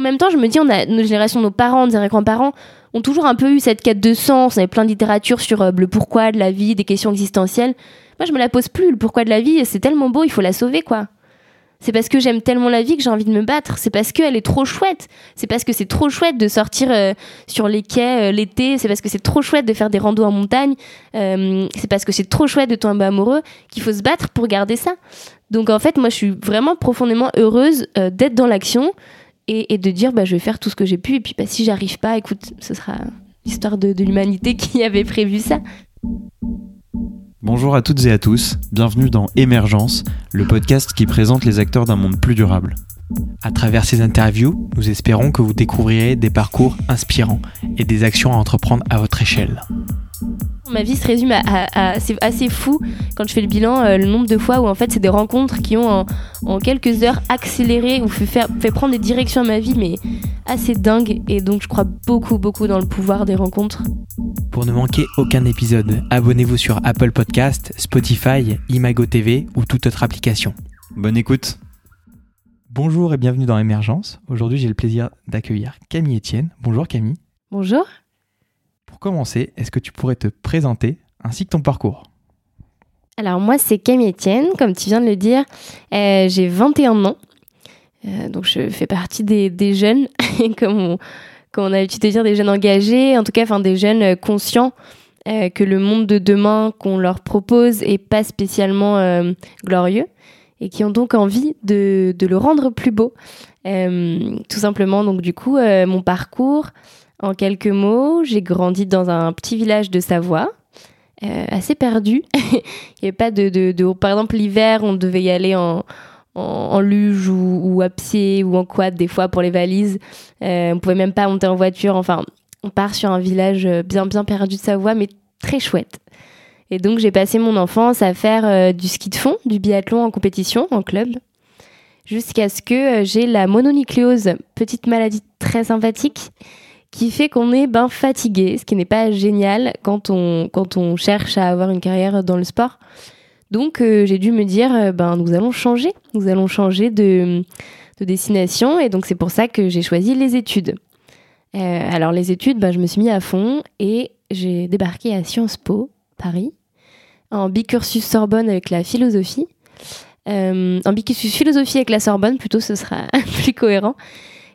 En même temps, je me dis, on a nos générations, nos parents, nos grands-parents ont toujours un peu eu cette quête de sens. On avait plein de littérature sur euh, le pourquoi de la vie, des questions existentielles. Moi, je me la pose plus. Le pourquoi de la vie, c'est tellement beau, il faut la sauver, quoi. C'est parce que j'aime tellement la vie que j'ai envie de me battre. C'est parce qu'elle est trop chouette. C'est parce que c'est trop chouette de sortir euh, sur les quais euh, l'été. C'est parce que c'est trop chouette de faire des randos en montagne. c'est parce que c'est trop chouette de tomber amoureux qu'il faut se battre pour garder ça. Donc en fait, moi, je suis vraiment profondément heureuse d'être dans l'action et, de dire bah, je vais faire tout ce que j'ai pu et puis bah, si j'arrive pas écoute ce sera l'histoire de, de l'humanité qui avait prévu ça Bonjour à toutes et à tous, bienvenue dans Émergence, le podcast qui présente les acteurs d'un monde plus durable. À travers ces interviews, nous espérons que vous découvrirez des parcours inspirants et des actions à entreprendre à votre échelle. Ma vie se résume à, c'est assez fou quand je fais le bilan, euh, le nombre de fois où en fait c'est des rencontres qui ont en, quelques heures accéléré ou fait, faire, fait prendre des directions à ma vie, mais assez dingue. Et donc je crois beaucoup, beaucoup dans le pouvoir des rencontres. Pour ne manquer aucun épisode, abonnez-vous sur Apple Podcast, Spotify, Imago TV ou toute autre application. Bonne écoute. Bonjour et bienvenue dans Émergence. Aujourd'hui, j'ai le plaisir d'accueillir Camille Etienne. Bonjour Camille. Bonjour. Commencer, est-ce que tu pourrais te présenter ainsi que ton parcours? Alors moi, c'est Camille Etienne, comme tu viens de le dire. Euh, j'ai 21 ans. Euh, donc je fais partie des, jeunes, comme on, a l'habitude de dire, des jeunes engagés, en tout cas enfin, des jeunes conscients euh, que le monde de demain qu'on leur propose est pas spécialement glorieux et qui ont donc envie de le rendre plus beau. tout simplement, donc du coup, mon parcours, en quelques mots, j'ai grandi dans un petit village de Savoie, euh, assez perdu. Il n'y avait pas de, de, Par exemple, l'hiver, on devait y aller en, en, luge ou, à pied ou en quad des fois pour les valises. Euh, on pouvait même pas monter en voiture. Enfin, on part sur un village bien bien perdu de Savoie, mais très chouette. Et donc j'ai passé mon enfance à faire euh, du ski de fond, du biathlon en compétition, en club, jusqu'à ce que j'ai la mononucléose, petite maladie très sympathique, qui fait qu'on est ben, fatigué, ce qui n'est pas génial quand on, quand on cherche à avoir une carrière dans le sport. Donc euh, j'ai dû me dire, euh, ben, nous allons changer, nous allons changer de, de destination, et donc c'est pour ça que j'ai choisi les études. Euh, alors les études, ben, je me suis mis à fond et j'ai débarqué à Sciences Po, Paris, en bicursus Sorbonne avec la philosophie. en bicursus philosophie avec la Sorbonne, plutôt ce sera plus cohérent.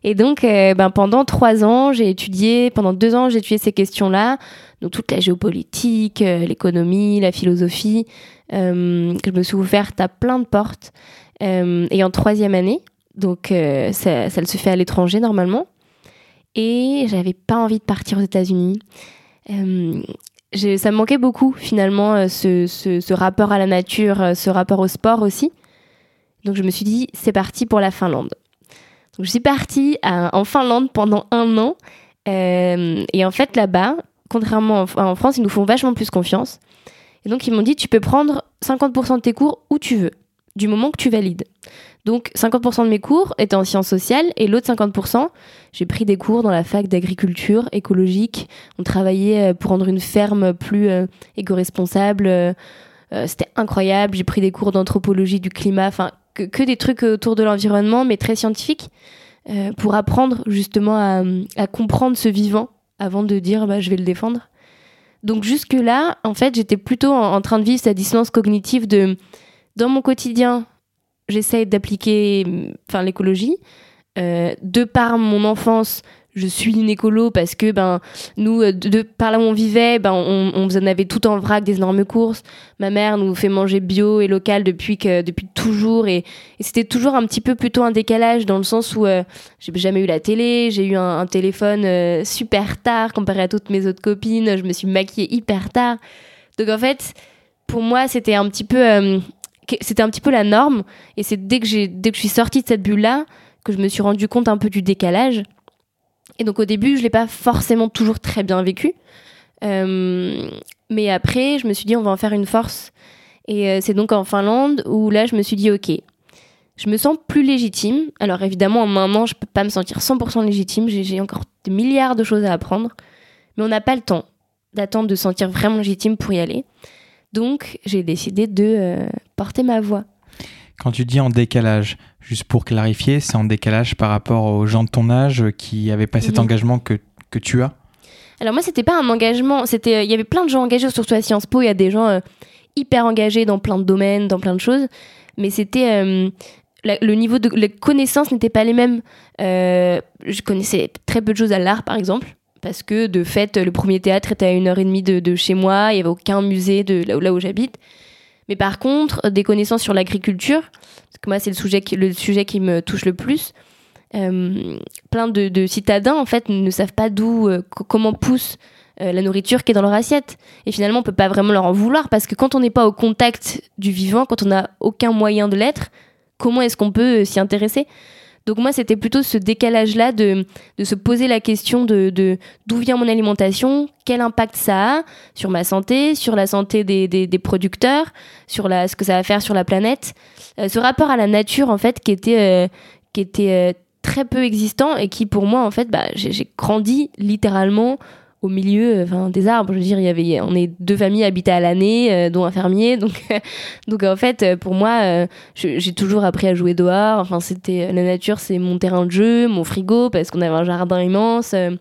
Et donc, euh, ben, pendant trois ans, j'ai étudié, pendant deux ans, j'ai étudié ces questions-là, donc toute la géopolitique, euh, l'économie, la philosophie, euh, que je me suis ouverte à plein de portes. et en troisième année, donc ça, se fait à l'étranger normalement, et j'avais pas envie de partir aux États-Unis. ça me manquait beaucoup finalement ce, rapport à la nature, ce rapport au sport aussi. Donc je me suis dit, c'est parti pour la Finlande je suis partie en Finlande pendant un an. Euh, et en fait, là-bas, contrairement en, France, ils nous font vachement plus confiance. Et donc, ils m'ont dit, tu peux prendre 50% de tes cours où tu veux, du moment que tu valides. Donc, 50% de mes cours étaient en sciences sociales et l'autre 50%, j'ai pris des cours dans la fac d'agriculture écologique. On travaillait euh, pour rendre une ferme plus euh, éco-responsable. C'était incroyable. J'ai pris des cours d'anthropologie du climat. Enfin, que, des trucs autour de l'environnement, mais très scientifiques, euh, pour apprendre justement à, comprendre ce vivant avant de dire bah, je vais le défendre. Donc jusque-là, en fait, j'étais plutôt en, train de vivre cette dissonance cognitive de dans mon quotidien, j'essaie d'appliquer l'écologie. Euh, de par mon enfance, je suis une écolo parce que ben nous euh, de, par là où on vivait ben on, on avait tout en vrac des énormes courses. Ma mère nous fait manger bio et local depuis que depuis toujours et, c'était toujours un petit peu plutôt un décalage dans le sens où euh, j'ai jamais eu la télé j'ai eu un, téléphone euh, super tard comparé à toutes mes autres copines je me suis maquillée hyper tard. Donc en fait pour moi c'était un petit peu c'était un petit peu la norme et c'est dès que j'ai dès que je suis sortie de cette bulle là que je me suis rendu compte un peu du décalage et donc au début, je l'ai pas forcément toujours très bien vécu. Euh, mais après, je me suis dit, on va en faire une force. Et euh, c'est donc en Finlande où là, je me suis dit, ok, je me sens plus légitime. Alors évidemment, an, je peux pas me sentir 100% légitime. J'ai encore des milliards de choses à apprendre. Mais on n'a pas le temps d'attendre de se sentir vraiment légitime pour y aller. Donc, j'ai décidé de euh, porter ma voix. Quand tu dis en décalage, juste pour clarifier, c'est en décalage par rapport aux gens de ton âge qui n'avaient pas cet Mhm. engagement que, que tu as Alors moi, c'était pas un engagement. C'était, euh, il y avait plein de gens engagés, surtout à Sciences Po. Il y a des gens euh, hyper engagés dans plein de domaines, dans plein de choses. Mais c'était euh, le niveau de les connaissances n'était pas les mêmes. Euh, je connaissais très peu de choses à l'art, par exemple, parce que de fait, le premier théâtre était à une heure et demie de, de chez moi. Il y avait aucun musée de là où, là où j'habite. Mais par contre, des connaissances sur l'agriculture, parce que moi, c'est le sujet qui, me touche le plus. Euh, plein de, citadins en fait ne savent pas d'où euh, co- comment pousse euh, la nourriture qui est dans leur assiette et finalement on peut pas vraiment leur en vouloir parce que quand on n'est pas au contact du vivant quand on n'a aucun moyen de l'être comment est-ce qu'on peut s'y intéresser? Donc moi c'était plutôt ce décalage là de, de se poser la question de d'où vient mon alimentation quel impact ça a sur ma santé sur la santé des, des, producteurs sur la, ce que ça va faire sur la planète. Euh, ce rapport à la nature en fait qui était euh, qui était euh, très peu existant et qui pour moi en fait bah, j'ai grandi littéralement au milieu euh, enfin, des arbres. Je veux dire il y avait on est deux familles habitées à l'année euh, dont un fermier. Donc donc en fait euh, pour moi euh, j'ai toujours appris à jouer dehors. Enfin c'était la nature c'est mon terrain de jeu mon frigo parce qu'on avait un jardin immense euh.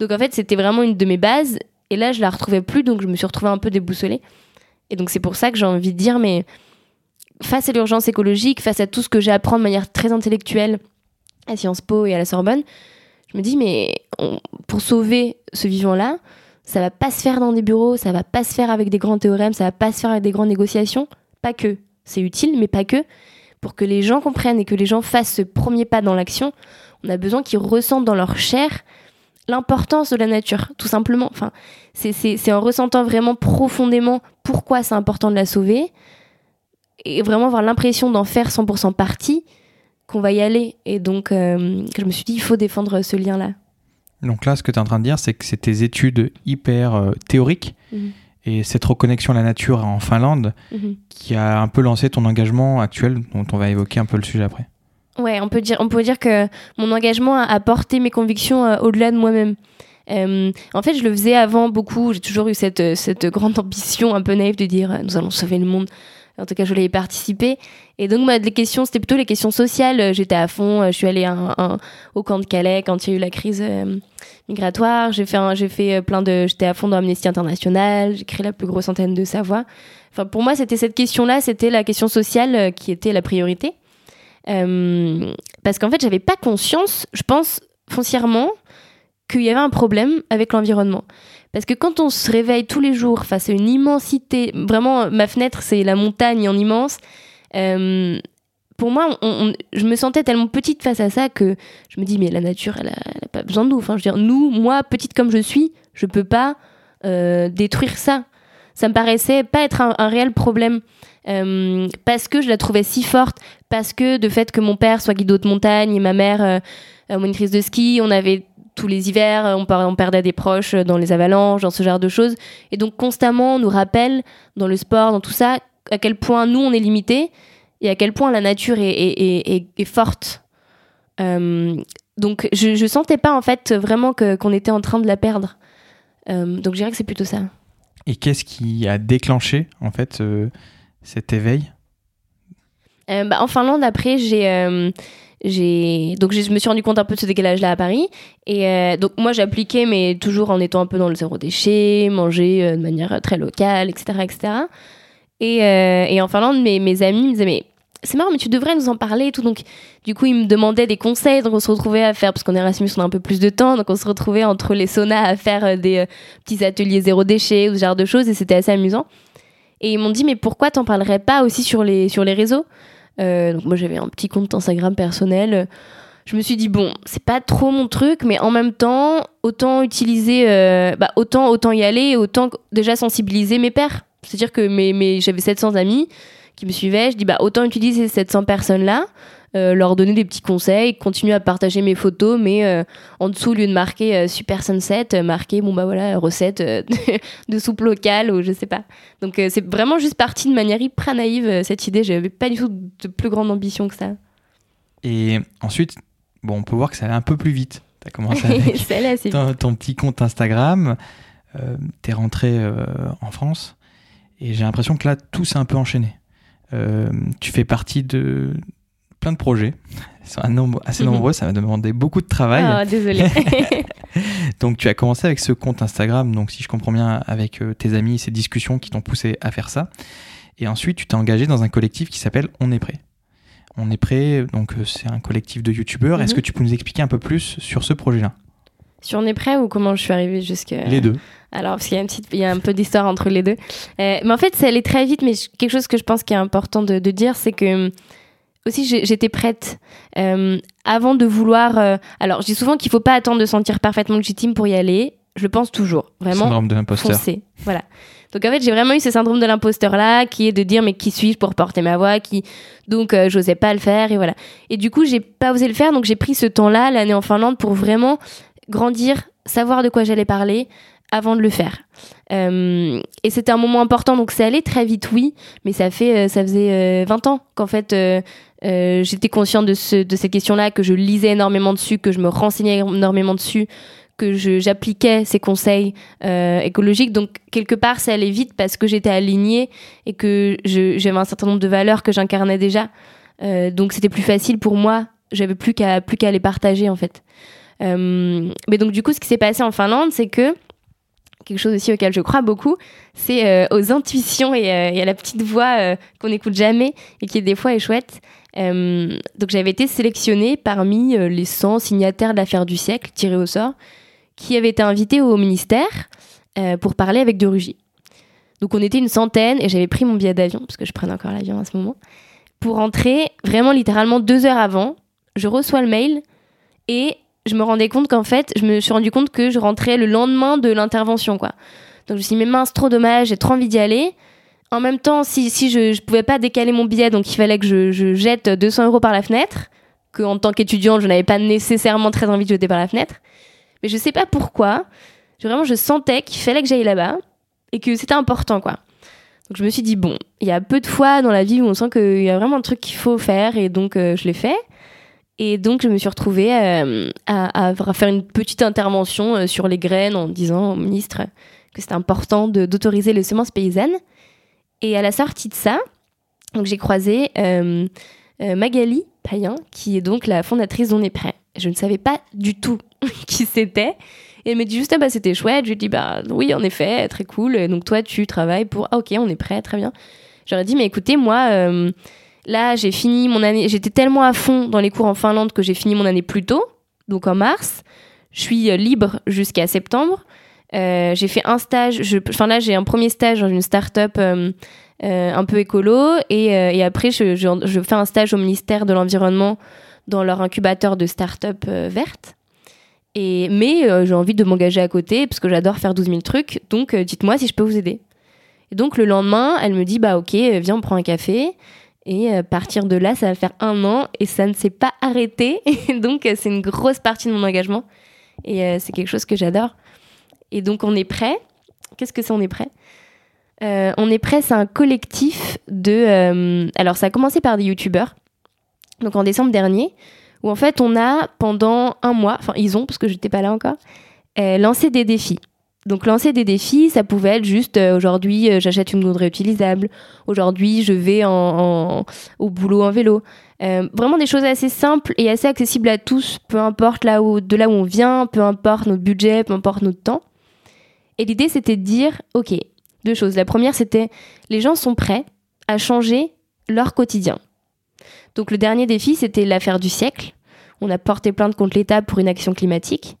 donc en fait c'était vraiment une de mes bases. Et là je la retrouvais plus donc je me suis retrouvée un peu déboussolée. Et donc c'est pour ça que j'ai envie de dire mais face à l'urgence écologique face à tout ce que j'ai appris de manière très intellectuelle à Sciences Po et à la Sorbonne, je me dis, mais pour sauver ce vivant-là, ça va pas se faire dans des bureaux, ça va pas se faire avec des grands théorèmes, ça va pas se faire avec des grandes négociations. Pas que. C'est utile, mais pas que. Pour que les gens comprennent et que les gens fassent ce premier pas dans l'action, on a besoin qu'ils ressentent dans leur chair l'importance de la nature, tout simplement. Enfin, c'est en ressentant vraiment profondément pourquoi c'est important de la sauver et vraiment avoir l'impression d'en faire 100% partie qu'on va y aller. Et donc, euh, je me suis dit, il faut défendre ce lien-là. Donc là, ce que tu es en train de dire, c'est que c'est tes études hyper euh, théoriques Mhm. et cette reconnexion à la nature en Finlande Mhm. qui a un peu lancé ton engagement actuel, dont on va évoquer un peu le sujet après. Ouais, on peut dire, on peut dire que mon engagement a, porté mes convictions euh, au-delà de moi-même. Euh, en fait, je le faisais avant beaucoup. J'ai toujours eu cette, cette grande ambition un peu naïve de dire nous allons sauver le monde. En tout cas, je voulais y participer. Et donc, moi, les questions, c'était plutôt les questions sociales. Euh, J'étais à fond. euh, Je suis allée au camp de Calais quand il y a eu la crise euh, migratoire. J'ai fait, j'ai fait plein de. J'étais à fond dans Amnesty International. J'ai créé la plus grosse antenne de Savoie. Enfin, pour moi, c'était cette question-là. C'était la question sociale qui était la priorité. Parce qu'en fait, j'avais pas conscience, je pense foncièrement, qu'il y avait un problème avec l'environnement. Parce que quand on se réveille tous les jours face à une immensité, vraiment, ma fenêtre, c'est la montagne en immense. euh, pour moi, je me sentais tellement petite face à ça que je me dis, mais la nature, elle a, elle a pas besoin de nous. Enfin, je veux dire, nous, moi, petite comme je suis, je peux pas euh, détruire ça. Ça me paraissait pas être un, réel problème. Euh, parce que je la trouvais si forte, parce que de fait que mon père soit guide de montagne et ma mère euh, euh, monitrice de ski, on avait tous les hivers, on, perdait des proches dans les avalanches, dans ce genre de choses. Et donc constamment, on nous rappelle dans le sport, dans tout ça, à quel point nous, on est limité et à quel point la nature est, est- est- est- est forte. Euh, donc je, je sentais pas en fait vraiment qu'on était en train de la perdre. Euh, donc je dirais que c'est plutôt ça. Et qu'est-ce qui a déclenché en fait euh, cet éveil? Bah, en Finlande, après, j'ai. Euh, donc je me suis rendu compte un peu de ce décalage là à Paris. Et euh, donc moi j'appliquais mais toujours en étant un peu dans le zéro déchet manger euh, de manière très locale etc etc et, euh, en Finlande mes, amis me disaient mais c'est marrant mais tu devrais nous en parler et tout. Donc du coup ils me demandaient des conseils. Donc on se retrouvait à faire parce qu'en Erasmus on a un peu plus de temps. Donc on se retrouvait entre les saunas à faire euh, des euh, petits ateliers zéro déchet ou ce genre de choses. Et c'était assez amusant. Et ils m'ont dit mais pourquoi t'en parlerais pas aussi sur les sur les réseaux? euh, donc moi j'avais un petit compte Instagram personnel. Je me suis dit bon, c'est pas trop mon truc, mais en même temps, autant utiliser, euh, bah, autant autant y aller, autant déjà sensibiliser mes pairs. C'est-à-dire que mes, j'avais 700 amis qui me suivaient. Je dis bah autant utiliser ces 700 personnes là, leur donner des petits conseils, continuer à partager mes photos, mais euh, en dessous au lieu de marquer euh, super sunset, euh, marquer bon bah voilà recette euh, de, soupe locale ou je sais pas. Donc euh, c'est vraiment juste parti de manière hyper naïve euh, cette idée. J'avais pas du tout de plus grande ambition que ça. Et ensuite, bon, on peut voir que ça allait un peu plus vite. Tu as commencé avec Celle-là, c'est ton, ton petit compte Instagram, euh, tu es rentré euh, en France, et j'ai l'impression que là, tout s'est un peu enchaîné. Euh, tu fais partie de plein de projets. Ils sont assez nombreux, ça m'a demandé beaucoup de travail. Ah, désolé. donc tu as commencé avec ce compte Instagram, donc si je comprends bien, avec euh, tes amis, ces discussions qui t'ont poussé à faire ça. Et ensuite, tu t'es engagé dans un collectif qui s'appelle On est prêt. On est prêt, donc euh, c'est un collectif de youtubeurs. Est-ce Mhm. que tu peux nous expliquer un peu plus sur ce projet-là? Sur On est prêt ou comment je suis arrivée jusque? Les deux. Alors, parce qu'il y a, une petite, il y a un peu d'histoire entre les deux. Euh, mais en fait, ça allait très vite, mais quelque chose que je pense qui est important de, de dire, c'est que aussi j'étais prête euh, avant de vouloir. euh, alors, je dis souvent qu'il faut pas attendre de se sentir parfaitement légitime pour y aller. Je le pense toujours. Vraiment, Syndrome de l'imposteur. Voilà. Donc en fait, j'ai vraiment eu ce syndrome de l'imposteur là, qui est de dire mais qui suis-je pour porter ma voix, qui donc euh, j'osais pas le faire et voilà. Et du coup, j'ai pas osé le faire, donc j'ai pris ce temps-là, l'année en Finlande, pour vraiment grandir, savoir de quoi j'allais parler avant de le faire. Euh, et c'était un moment important, donc ça allait très vite, oui, mais ça fait, euh, ça faisait euh, 20 ans qu'en fait euh, euh, j'étais consciente de, ce, de ces questions-là, que je lisais énormément dessus, que je me renseignais énormément dessus, que j'appliquais ces conseils euh, écologiques. Donc quelque part, ça allait vite parce que j'étais alignée et que j'avais un certain nombre de valeurs que j'incarnais déjà. Euh, donc c'était plus facile pour moi. J'avais plus qu'à plus les partager en fait. Euh, mais donc du coup, ce qui s'est passé en Finlande, c'est que quelque chose aussi auquel je crois beaucoup, c'est euh, aux intuitions et, euh, et à la petite voix euh, qu'on n'écoute jamais et qui des fois est chouette. Donc j'avais été sélectionnée parmi les 100 signataires de l'affaire du siècle tirés au sort, qui avaient été invités au ministère pour parler avec De Rugy. Donc on était une centaine et j'avais pris mon billet d'avion, parce que je prenais encore l'avion à ce moment, pour rentrer vraiment littéralement deux heures avant. Je reçois le mail et je me rendais compte qu'en fait, je me suis rendu compte que je rentrais le lendemain de l'intervention, quoi. Donc je me suis dit, mais mince, trop dommage, j'ai trop envie d'y aller. En même temps, si, si je ne pouvais pas décaler mon billet, donc il fallait que je, je jette 200 euros par la fenêtre, que en tant qu'étudiante, je n'avais pas nécessairement très envie de jeter par la fenêtre. Mais je sais pas pourquoi, je- vraiment, je sentais qu'il fallait que j'aille là-bas et que c'était important, quoi. Donc je me suis dit, bon, il y a peu de fois dans la vie où on sent qu'il y a vraiment un truc qu'il faut faire et donc euh, je l'ai fait. Et donc je me suis retrouvée euh, à, faire une petite intervention euh, sur les graines en disant au ministre que c'était important d'autoriser les semences paysannes. Et à la sortie de ça, j'ai croisé euh, Magali Payen, qui est donc la fondatrice d'On est prêt. Je ne savais pas du tout qui c'était. Et elle me dit juste, ah bah c'était chouette. Je lui dis, bah oui, en effet, très cool. Et donc toi, tu travailles pour, ah ok, on est prêt, très bien. J'aurais dit, mais écoutez, moi, là, j'ai fini mon année, j'étais tellement à fond dans les cours en Finlande que j'ai fini mon année plus tôt, donc en mars. Je suis euh, libre jusqu'à septembre. Euh, j'ai fait un stage, enfin là, j'ai un premier stage dans une start-up euh, un peu écolo. Et, et après, je, fais un stage au ministère de l'Environnement dans leur incubateur de start-up verte. Et, mais j'ai envie de m'engager à côté parce que j'adore faire 12 000 trucs. Donc, dites-moi si je peux vous aider. Et donc, le lendemain, elle me dit Bah, ok, viens, on prend un café. Et à partir de là, ça va faire un an et ça ne s'est pas arrêté. Donc, euh, c'est une grosse partie de mon engagement. Et euh, c'est quelque chose que j'adore. Et donc, on est prêt. Qu'est-ce que c'est On est prêt? Euh, On est prêt, c'est un collectif de. euh, alors, ça a commencé par des youtubeurs. Donc, en décembre dernier, où en fait, on a pendant un mois, enfin, ils ont, parce que je n'étais pas là encore, euh, lancé des défis. Donc, lancer des défis, ça pouvait être juste euh, aujourd'hui, euh, j'achète une gourde réutilisable. Aujourd'hui, je vais en, en- au boulot en vélo. Euh, vraiment des choses assez simples et assez accessibles à tous, peu importe là où, de là où on vient, peu importe notre budget, peu importe notre temps. Et l'idée, c'était de dire, OK, deux choses. La première, c'était les gens sont prêts à changer leur quotidien. Donc le dernier défi, c'était l'affaire du siècle. On a porté plainte contre l'État pour une action climatique,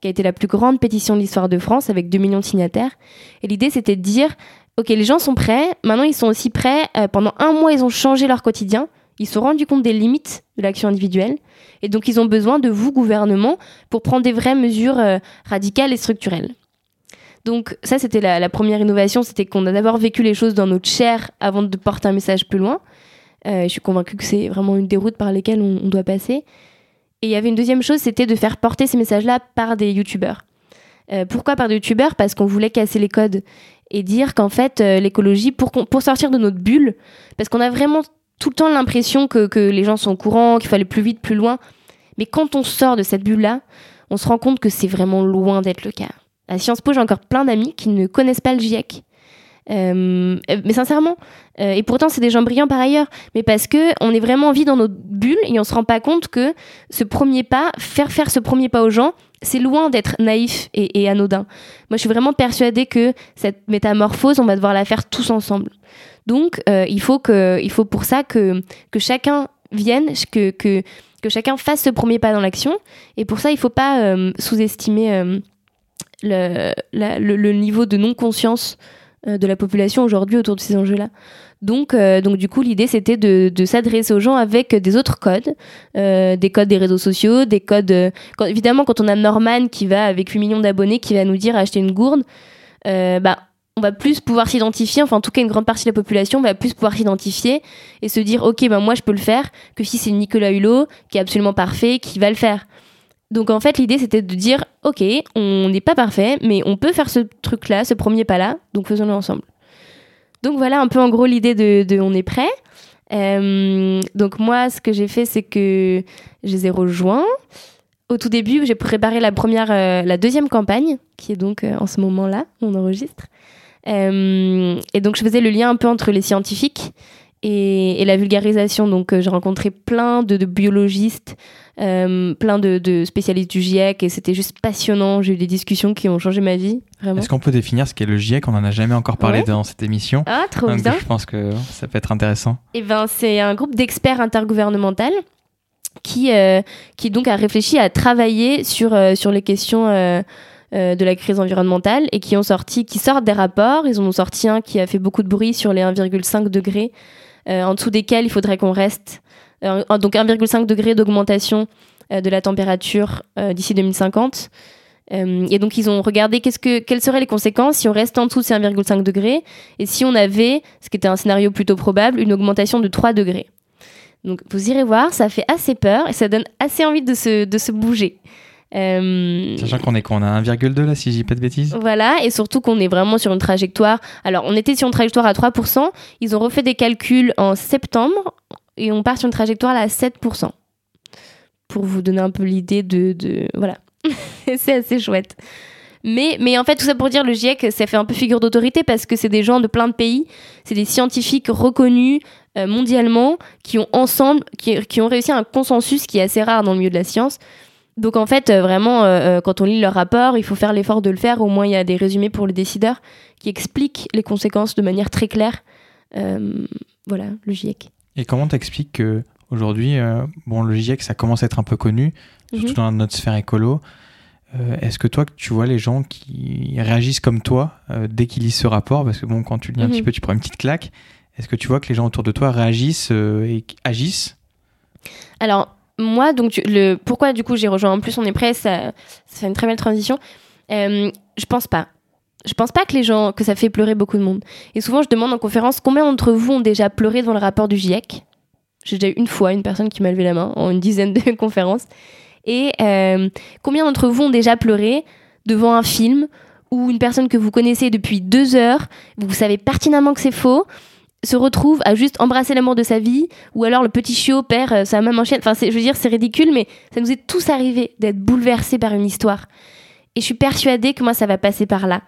qui a été la plus grande pétition de l'histoire de France, avec 2 millions de signataires. Et l'idée, c'était de dire, OK, les gens sont prêts, maintenant ils sont aussi prêts, euh, pendant un mois, ils ont changé leur quotidien, ils se sont rendus compte des limites de l'action individuelle, et donc ils ont besoin de vous, gouvernement, pour prendre des vraies mesures euh, radicales et structurelles. Donc ça, c'était la, la première innovation, c'était qu'on a d'abord vécu les choses dans notre chair avant de porter un message plus loin. Euh, je suis convaincue que c'est vraiment une des routes par lesquelles on, on doit passer. Et il y avait une deuxième chose, c'était de faire porter ces messages-là par des youtubeurs. Euh, pourquoi par des youtubeurs? Parce qu'on voulait casser les codes et dire qu'en fait, euh, l'écologie, pour, pour sortir de notre bulle, parce qu'on a vraiment tout le temps l'impression que, que les gens sont au courant, qu'il faut aller plus vite, plus loin. Mais quand on sort de cette bulle-là, on se rend compte que c'est vraiment loin d'être le cas. À Sciences Po, j'ai encore plein d'amis qui ne connaissent pas le GIEC. Euh, mais sincèrement, euh, et pourtant c'est des gens brillants par ailleurs, mais parce que on est vraiment vie dans notre bulle et on se rend pas compte que ce premier pas, faire faire ce premier pas aux gens, c'est loin d'être naïf et, anodin. Moi, je suis vraiment persuadée que cette métamorphose, on va devoir la faire tous ensemble. Donc, euh, il faut que, il faut pour ça que que chacun vienne, que que que chacun fasse ce premier pas dans l'action. Et pour ça, il faut pas sous-estimer le, le, niveau de non-conscience de la population aujourd'hui autour de ces enjeux-là. Donc, euh, donc du coup, l'idée, c'était de, de s'adresser aux gens avec des autres codes, euh, des codes des réseaux sociaux, des codes... euh, quand- évidemment, quand on a Norman qui va, avec 8 millions d'abonnés, qui va nous dire acheter une gourde, euh, bah, on va plus pouvoir s'identifier, enfin en tout cas une grande partie de la population va plus pouvoir s'identifier et se dire ok ben moi je peux le faire que si c'est Nicolas Hulot qui est absolument parfait qui va le faire. Donc en fait l'idée c'était de dire ok on n'est pas parfait mais on peut faire ce truc là, ce premier pas là, donc faisons-le ensemble. Donc voilà un peu en gros l'idée de, on est prêt. Euh, donc moi ce que j'ai fait c'est que je les ai rejoints. Au tout début j'ai préparé la première, euh, la deuxième campagne qui est donc euh, en ce moment là on enregistre. Et donc je faisais le lien un peu entre les scientifiques et, et la vulgarisation. Donc euh, j'ai rencontré plein de, de biologistes, euh, plein de, de spécialistes du GIEC et c'était juste passionnant. J'ai eu des discussions qui ont changé ma vie, vraiment. Est-ce qu'on peut définir ce qu'est le GIEC On n'en a jamais encore parlé Ouais. dans cette émission. Ah, trop Donc, bien. je pense que ça peut être intéressant. Eh ben, c'est un groupe d'experts intergouvernemental qui, euh, qui donc a réfléchi à travailler sur, euh, sur les questions euh, de la crise environnementale et qui ont sorti, qui sortent des rapports. Ils en ont sorti un qui a fait beaucoup de bruit sur les 1,5 degrés, en dessous desquels il faudrait qu'on reste. Euh, donc 1,5 degré d'augmentation euh, de la température euh, d'ici 2050. Euh, et donc ils ont regardé qu'est-ce que, quelles seraient les conséquences si on reste en dessous de ces 1,5 degrés et si on avait, ce qui était un scénario plutôt probable, une augmentation de 3 degrés. Donc vous irez voir, ça fait assez peur et ça donne assez envie de se, de se bouger. Euh, Sachant qu'on est qu'on a 1,2 là, si je dis pas de bêtises. voilà, et surtout qu'on est vraiment sur une trajectoire. Alors, on était sur une trajectoire à 3%, ils ont refait des calculs en septembre, et on part sur une trajectoire là à 7%. Pour vous donner un peu l'idée de, de- Voilà. c'est assez chouette. Mais, mais en fait, tout ça pour dire, le GIEC, ça fait un peu figure d'autorité parce que c'est des gens de plein de pays, c'est des scientifiques reconnus euh, mondialement qui ont ensemble, qui, qui ont réussi un consensus qui est assez rare dans le milieu de la science. Donc en fait, euh, vraiment, euh, euh, quand on lit leur rapport, il faut faire l'effort de le faire. Au moins, il y a des résumés pour les décideurs qui expliquent les conséquences de manière très claire. Euh, voilà, le GIEC. Et comment t'expliques que aujourd'hui, euh, bon, le GIEC, ça commence à être un peu connu, surtout Mhm. dans notre sphère écolo. Est-ce que toi, tu vois les gens qui réagissent comme toi dès qu'ils lisent ce rapport? Parce que bon, quand tu le lis un Mhm. petit peu, tu prends une petite claque. Est-ce que tu vois que les gens autour de toi réagissent et agissent? Alors, moi, donc, le, pourquoi du coup j'ai rejoint En plus, on est prêt, ça, fait une très belle transition. Euh, je pense pas. Je pense pas que les gens, que ça fait pleurer beaucoup de monde. Et souvent, je demande en conférence combien d'entre vous ont déjà pleuré devant le rapport du GIEC. J'ai déjà eu une fois une personne qui m'a levé la main en une dizaine de conférences. Et euh, combien d'entre vous ont déjà pleuré devant un film où une personne que vous connaissez depuis deux heures, vous savez pertinemment que c'est faux, se retrouve à juste embrasser l'amour de sa vie, ou alors le petit chiot perd euh, sa maman en chienne. Enfin, je veux dire, c'est ridicule, mais ça nous est tous arrivé d'être bouleversés par une histoire. Et je suis persuadée que moi, ça va passer par là.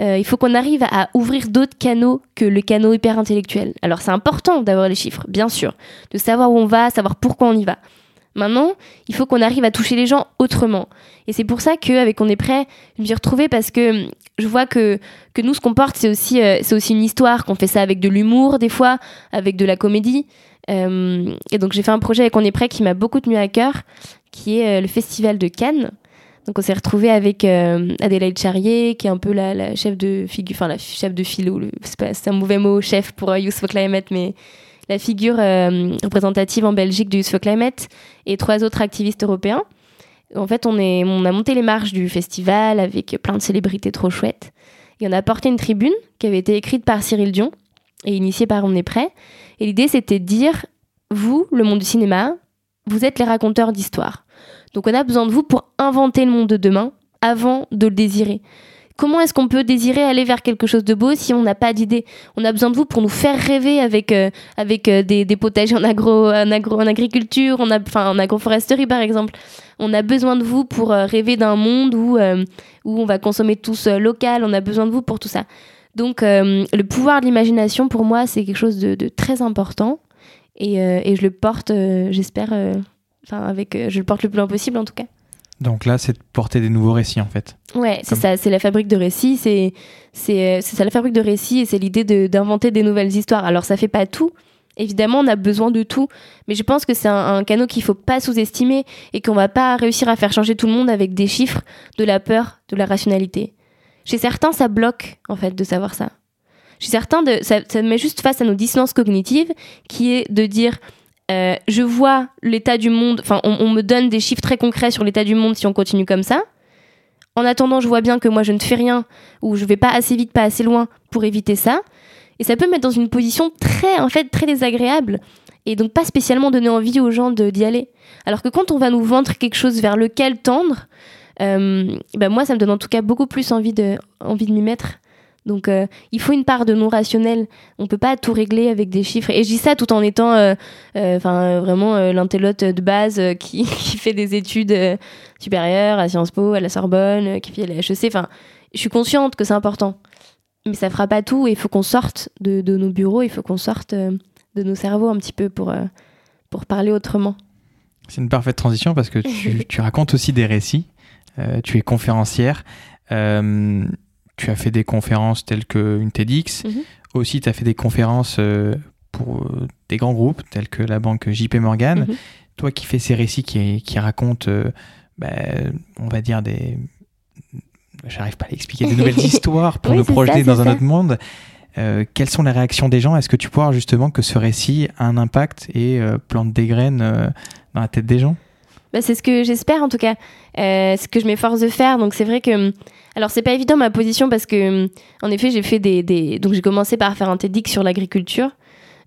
Euh, il faut qu'on arrive à, à ouvrir d'autres canaux que le canot hyper intellectuel. Alors, c'est important d'avoir les chiffres, bien sûr, de savoir où on va, savoir pourquoi on y va. Maintenant, il faut qu'on arrive à toucher les gens autrement. Et c'est pour ça qu'avec On est prêt, je me suis retrouvée parce que hum, je vois que, que nous, ce qu'on porte, c'est aussi, euh, aussi une histoire, qu'on fait ça avec de l'humour, des fois, avec de la comédie. Euh, et donc, j'ai fait un projet avec On est prêt qui m'a beaucoup tenu à cœur, qui est euh, le Festival de Cannes. Donc, on s'est retrouvé avec euh, Adélaïde Charrier, qui est un peu la, la chef de figure, enfin, la chef de c'est un mauvais mot, chef pour for Climate, mais la figure euh, représentative en Belgique du Youth for Climate et trois autres activistes européens. En fait, on, a monté les marches du festival avec plein de célébrités trop chouettes. Et on a apporté une tribune qui avait été écrite par Cyril Dion et initiée par On est prêt. Et l'idée, c'était de dire, vous, le monde du cinéma, vous êtes les raconteurs d'histoire. Donc on a besoin de vous pour inventer le monde de demain avant de le désirer. Comment est-ce qu'on peut désirer aller vers quelque chose de beau si on n'a pas d'idée? On a besoin de vous pour nous faire rêver avec, euh, avec euh, des, potagers en, agro, en, agro, en agriculture, on a, en agroforesterie par exemple. On a besoin de vous pour euh, rêver d'un monde où, où on va consommer tous local, on a besoin de vous pour tout ça. Donc le pouvoir de l'imagination, pour moi, c'est quelque chose de, très important. Et, et, je le porte, j'espère, avec, je le porte le plus loin possible en tout cas. Donc là, c'est de porter des nouveaux récits en fait. Ouais, c'est ça, c'est la fabrique de récits, c'est c'est ça la fabrique de récits et c'est l'idée d'inventer des nouvelles histoires. Alors ça fait pas tout, évidemment, on a besoin de tout, mais je pense que c'est un, canot qu'il faut pas sous-estimer et qu'on va pas réussir à faire changer tout le monde avec des chiffres, de la peur, de la rationalité. Chez certains, ça bloque en fait de savoir ça. Chez certains, de, ça, ça met juste face à nos dissonances cognitives, qui est de dire euh, je vois l'état du monde, enfin, on, me donne des chiffres très concrets sur l'état du monde si on continue comme ça. En attendant, je vois bien que moi, je ne fais rien ou je vais pas assez vite, pas assez loin pour éviter ça. Et ça peut mettre dans une position très, en fait, très désagréable et donc pas spécialement donner envie aux gens d'y aller. Alors que quand on va nous vendre quelque chose vers lequel tendre, euh, ben moi, ça me donne en tout cas beaucoup plus envie de, envie de m'y mettre. Donc euh, il faut une part de non rationnel. On peut pas tout régler avec des chiffres. Et je dis ça tout en étant, euh, euh, enfin vraiment l'intellote de base qui, fait des études supérieures à Sciences Po, à la Sorbonne, qui fait la HEC. Enfin, je suis consciente que c'est important, mais ça fera pas tout. Il faut qu'on sorte de, nos bureaux. Il faut qu'on sorte de nos cerveaux un petit peu pour pour parler autrement. C'est une parfaite transition parce que tu, tu racontes aussi des récits. tu es conférencière tu as fait des conférences telles qu'une TEDx. Mhm. Aussi, tu as fait des conférences euh, pour euh, des grands groupes tels que la banque JP Morgan. Mhm. Toi qui fais ces récits qui, qui racontent, euh, bah, on va dire, des. J'arrive pas à l'expliquer, des nouvelles histoires pour nous projeter dans un autre monde. quelles sont les réactions des gens? Est-ce que tu peux voir justement que ce récit a un impact et plante des graines dans la tête des gens? Bah, C'est ce que j'espère en tout cas. ce que je m'efforce de faire. Donc c'est vrai que alors c'est pas évident ma position parce que en effet j'ai fait des, donc j'ai commencé par faire un TEDx sur l'agriculture.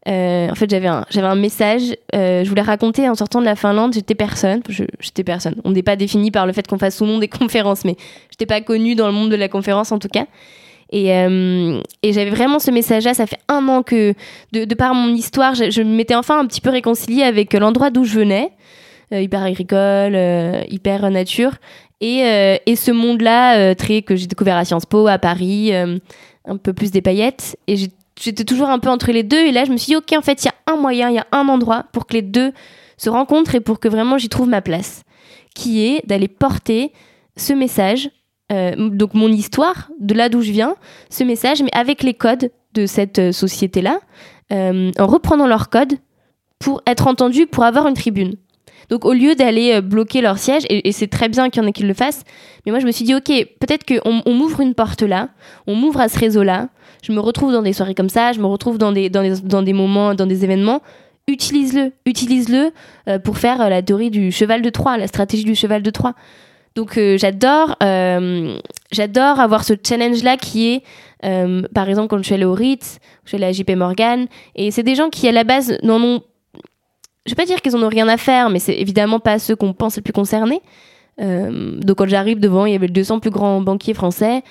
Euh, en fait j'avais un message. Euh, je voulais raconter en sortant de la Finlande j'étais personne. J'étais personne. On n'est pas défini par le fait qu'on fasse ou non des conférences, mais j'étais pas connue dans le monde de la conférence en tout cas. Et, euh, j'avais vraiment ce message-là. Ça fait un an que, de, de par mon histoire, je, je m'étais enfin un petit peu réconciliée avec l'endroit d'où je venais. Hyper agricole, hyper nature. Et, euh, et ce monde-là, euh, très que j'ai découvert à Sciences Po, à Paris, euh, un peu plus des paillettes. Et j'étais toujours un peu entre les deux. Et là, je me suis dit, ok, en fait, il y a un moyen, il y a un endroit pour que les deux se rencontrent et pour que vraiment j'y trouve ma place, qui est d'aller porter ce message, donc mon histoire, de là d'où je viens, ce message, mais avec les codes de cette société-là, en reprenant leurs codes pour être entendu, pour avoir une tribune. Donc au lieu d'aller euh, bloquer leur siège, et, c'est très bien qu'il y en ait qui le fassent, mais moi je me suis dit, ok, peut-être qu'on on, m'ouvre une porte là, on m'ouvre à ce réseau-là, je me retrouve dans des soirées comme ça, je me retrouve dans des, dans des, moments, dans des événements, utilise-le, utilise-le euh, pour faire euh, la théorie du cheval de Troie, la stratégie du cheval de Troie. Donc j'adore, j'adore avoir ce challenge-là qui est, par exemple, quand je suis allée au Ritz, je suis allée à JP Morgan, et c'est des gens qui à la base n'en ont je vais pas dire qu'ils en ont rien à faire, mais c'est évidemment pas ceux qu'on pense les plus concernés. Euh, donc quand j'arrive devant, il y avait le 200 plus grands banquiers français.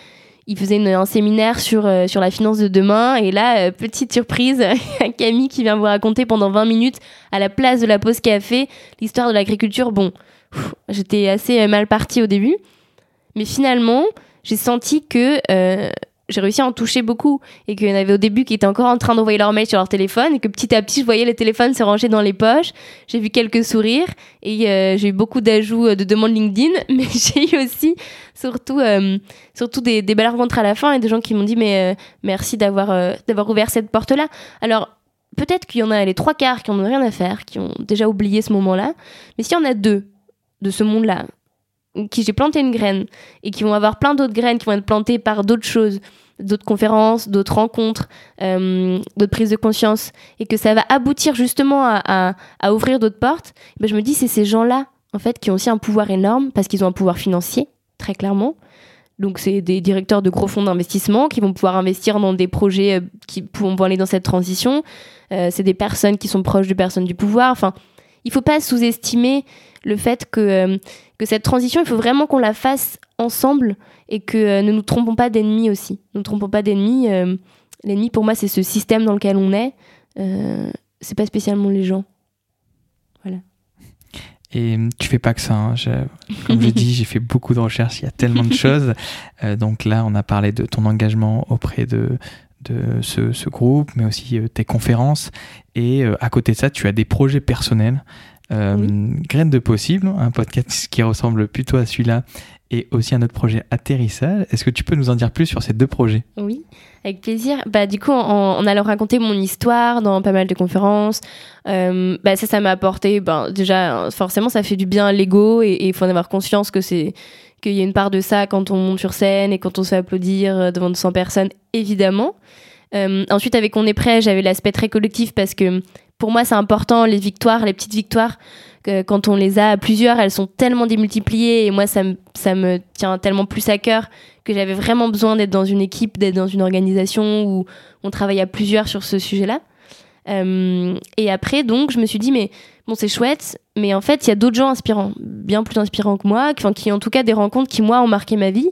Ils faisaient un séminaire sur, euh, sur la finance de demain. Et là, euh, petite surprise, Camille qui vient vous raconter pendant 20 minutes à la place de la pause café l'histoire de l'agriculture. Bon, j'étais assez mal partie au début. Mais finalement, j'ai senti que j'ai réussi à en toucher beaucoup et qu'il y en avait au début qui étaient encore en train d'envoyer leur mail sur leur téléphone et que petit à petit je voyais les téléphones se ranger dans les poches. J'ai vu quelques sourires et euh, j'ai eu beaucoup d'ajouts euh, de demandes LinkedIn, mais j'ai eu aussi surtout euh, surtout des, des, belles rencontres à la fin et des gens qui m'ont dit mais merci d'avoir d'avoir ouvert cette porte là. Alors peut-être qu'il y en a les trois quarts qui en ont rien à faire, qui ont déjà oublié ce moment-là, mais s'il y en a deux de ce monde-là qui j'ai planté une graine et qui vont avoir plein d'autres graines qui vont être plantées par d'autres choses, d'autres conférences, d'autres rencontres, euh, d'autres prises de conscience, et que ça va aboutir justement à, ouvrir d'autres portes, ben je me dis c'est ces gens-là en fait qui ont aussi un pouvoir énorme parce qu'ils ont un pouvoir financier très clairement. Donc c'est des directeurs de gros fonds d'investissement qui vont pouvoir investir dans des projets euh, qui vont aller dans cette transition. Euh, c'est des personnes qui sont proches de personnes du pouvoir. Enfin, il faut pas sous-estimer le fait que, euh, que cette transition, il faut vraiment qu'on la fasse ensemble et que euh, ne nous trompons pas d'ennemis aussi. Ne nous trompons pas d'ennemis. Euh, l'ennemi, pour moi, c'est ce système dans lequel on est. c'est pas spécialement les gens. Voilà. Et tu fais pas que ça. Hein. comme je dis, j'ai fait beaucoup de recherches. Il y a tellement de choses. Euh, donc là, on a parlé de ton engagement auprès de, de ce, groupe, mais aussi tes conférences. Et euh, à côté de ça, tu as des projets personnels. Graines de possible, un podcast qui ressemble plutôt à celui-là, et aussi un autre projet atterrissage. Est-ce que tu peux nous en dire plus sur ces deux projets? Oui. Avec plaisir. Bah, du coup, en, allant raconter mon histoire dans pas mal de conférences, euh, bah, ça, ça m'a apporté, ben, déjà, forcément, ça fait du bien à l'ego et il faut en avoir conscience que c'est qu'il y a une part de ça quand on monte sur scène et quand on se fait applaudir euh, devant 100 personnes, évidemment. Euh, ensuite, avec On est prêt, j'avais l'aspect très collectif parce que pour moi, c'est important, les victoires, les petites victoires, quand on les a à plusieurs, elles sont tellement démultipliées et moi, ça me, ça me tient tellement plus à cœur que j'avais vraiment besoin d'être dans une équipe, d'être dans une organisation où on travaille à plusieurs sur ce sujet-là. Euh, et après, donc, je me suis dit, mais bon, c'est chouette, mais en fait, il y a d'autres gens inspirants, bien plus inspirants que moi, qui, qui en tout cas des rencontres qui, moi, ont marqué ma vie.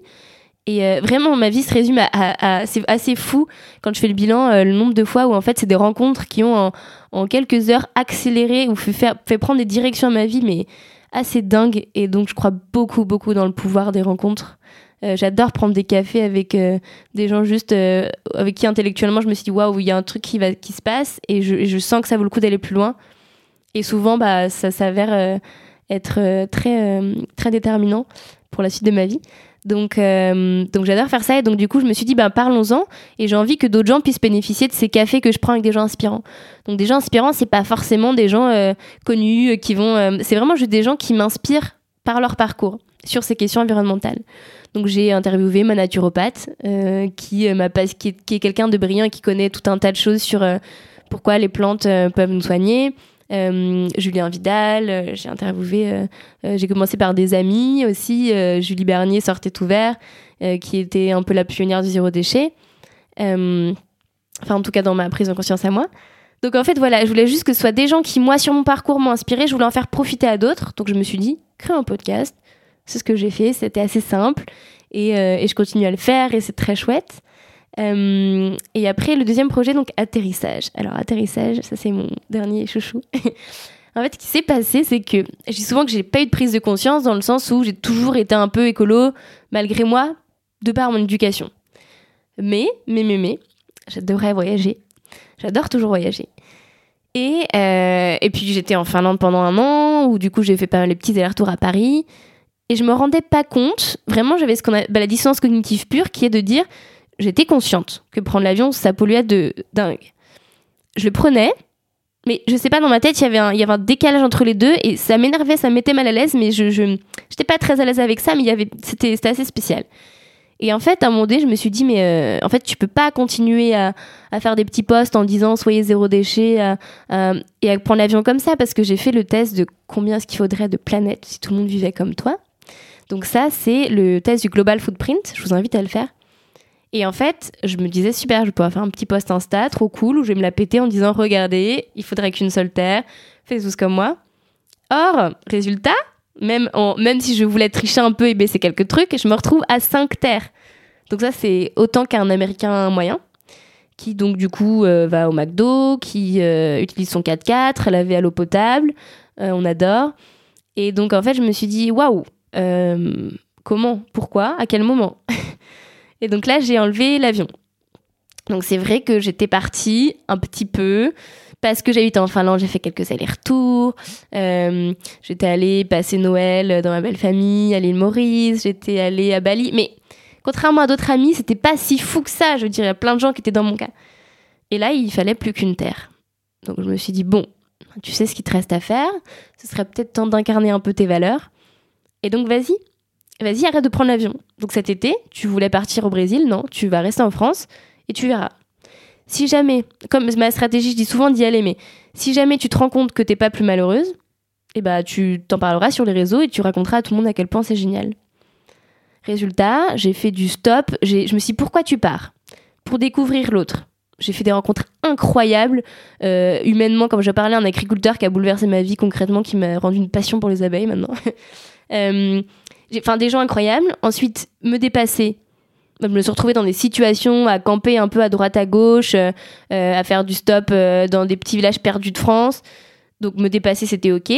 Et euh, vraiment, ma vie se résume à, c'est assez fou quand je fais le bilan, euh, le nombre de fois où en fait c'est des rencontres qui ont en, quelques heures accéléré ou fait, prendre des directions à ma vie, mais assez dingue. Et donc je crois beaucoup, beaucoup dans le pouvoir des rencontres. Euh, j'adore prendre des cafés avec des gens juste avec qui intellectuellement je me suis dit waouh, il y a un truc qui, se passe et je, je sens que ça vaut le coup d'aller plus loin. Et souvent, bah, ça s'avère être très, très déterminant pour la suite de ma vie. Donc, euh, donc j'adore faire ça et donc du coup je me suis dit ben parlons-en et j'ai envie que d'autres gens puissent bénéficier de ces cafés que je prends avec des gens inspirants. Donc des gens inspirants c'est pas forcément des gens euh, connus euh, qui vont, c'est vraiment juste des gens qui m'inspirent par leur parcours sur ces questions environnementales. Donc j'ai interviewé ma naturopathe qui m'a est, qui est quelqu'un de brillant et qui connaît tout un tas de choses sur pourquoi les plantes peuvent nous soigner. Euh, Julien Vidal, euh, j'ai interviewé, euh, j'ai commencé par des amis aussi, Julie Bernier sortait tout vert, qui était un peu la pionnière du zéro déchet, enfin en tout cas dans ma prise de conscience à moi. Donc en fait voilà, je voulais juste que ce soit des gens qui moi sur mon parcours m'ont inspiré, je voulais en faire profiter à d'autres, donc je me suis dit, crée un podcast, c'est ce que j'ai fait, c'était assez simple. Et, et, je continue à le faire. Et c'est très chouette. Euh, et après, le deuxième projet, donc atterrissage. Alors, atterrissage, ça c'est mon dernier chouchou. en fait, ce qui s'est passé, c'est que je dis souvent que j'ai pas eu de prise de conscience dans le sens où j'ai toujours été un peu écolo, malgré moi, de par mon éducation. Mais, mais, mais, mais, j'adorais voyager. J'adore toujours voyager. Et, euh, et puis j'étais en Finlande pendant un an, où du coup j'ai fait pas mal les petits allers-retours à Paris. Et je me rendais pas compte, vraiment j'avais ce qu'on a, bah, la dissonance cognitive pure, qui est de dire, j'étais consciente que prendre l'avion, ça polluait de dingue. Je le prenais, mais je sais pas, dans ma tête, il y avait un, décalage entre les deux et ça m'énervait, ça me mettait mal à l'aise, mais je, j'étais pas très à l'aise avec ça, mais c'était, assez spécial. Et en fait, à un moment donné, je me suis dit, mais euh, en fait, tu peux pas continuer à, à, faire des petits posts en disant soyez zéro déchet et à prendre l'avion comme ça, parce que j'ai fait le test de combien est-ce qu'il faudrait de planètes si tout le monde vivait comme toi. Donc ça, c'est le test du Global Footprint. Je vous invite à le faire. Et en fait, je me disais, super, je pourrais faire un petit post Insta, trop cool, où je vais me la péter en disant, regardez, il faudrait qu'une seule terre, faites tous comme moi. Or, résultat, même, même si je voulais tricher un peu et baisser quelques trucs, je me retrouve à 5 terres. Donc ça, c'est autant qu'un Américain moyen, qui donc du coup euh, va au McDo, qui euh, utilise son 4x4, laver à l'eau potable, euh, on adore. Et donc en fait, je me suis dit, waouh, comment, pourquoi, à quel moment? Et donc là, j'ai enlevé l'avion. Donc c'est vrai que j'étais partie un petit peu parce que j'habite en Finlande, j'ai fait quelques allers-retours. Euh, j'étais allée passer Noël dans ma belle famille à l'île Maurice. J'étais allée à Bali. Mais contrairement à d'autres amis, c'était pas si fou que ça. Je dirais, il y a plein de gens qui étaient dans mon cas. Et là, il fallait plus qu'une terre. Donc je me suis dit, bon, tu sais ce qu'il te reste à faire. Ce serait peut-être temps d'incarner un peu tes valeurs. Et donc vas-y, vas-y, arrête de prendre l'avion. Donc cet été, tu voulais partir au Brésil, non, tu vas rester en France et tu verras. Si jamais, comme ma stratégie, je dis souvent d'y aller, mais si jamais tu te rends compte que t'es pas plus malheureuse, eh ben, tu t'en parleras sur les réseaux et tu raconteras à tout le monde à quel point c'est génial. Résultat, j'ai fait du stop, je me suis dit pourquoi tu pars? Pour découvrir l'autre. J'ai fait des rencontres incroyables, euh, humainement, comme je parlais, un agriculteur qui a bouleversé ma vie concrètement, qui m'a rendu une passion pour les abeilles maintenant. euh, enfin des gens incroyables. Ensuite, me dépasser. Je me suis retrouvée dans des situations à camper un peu à droite à gauche, euh, euh, à faire du stop euh, dans des petits villages perdus de France. Donc me dépasser, c'était ok.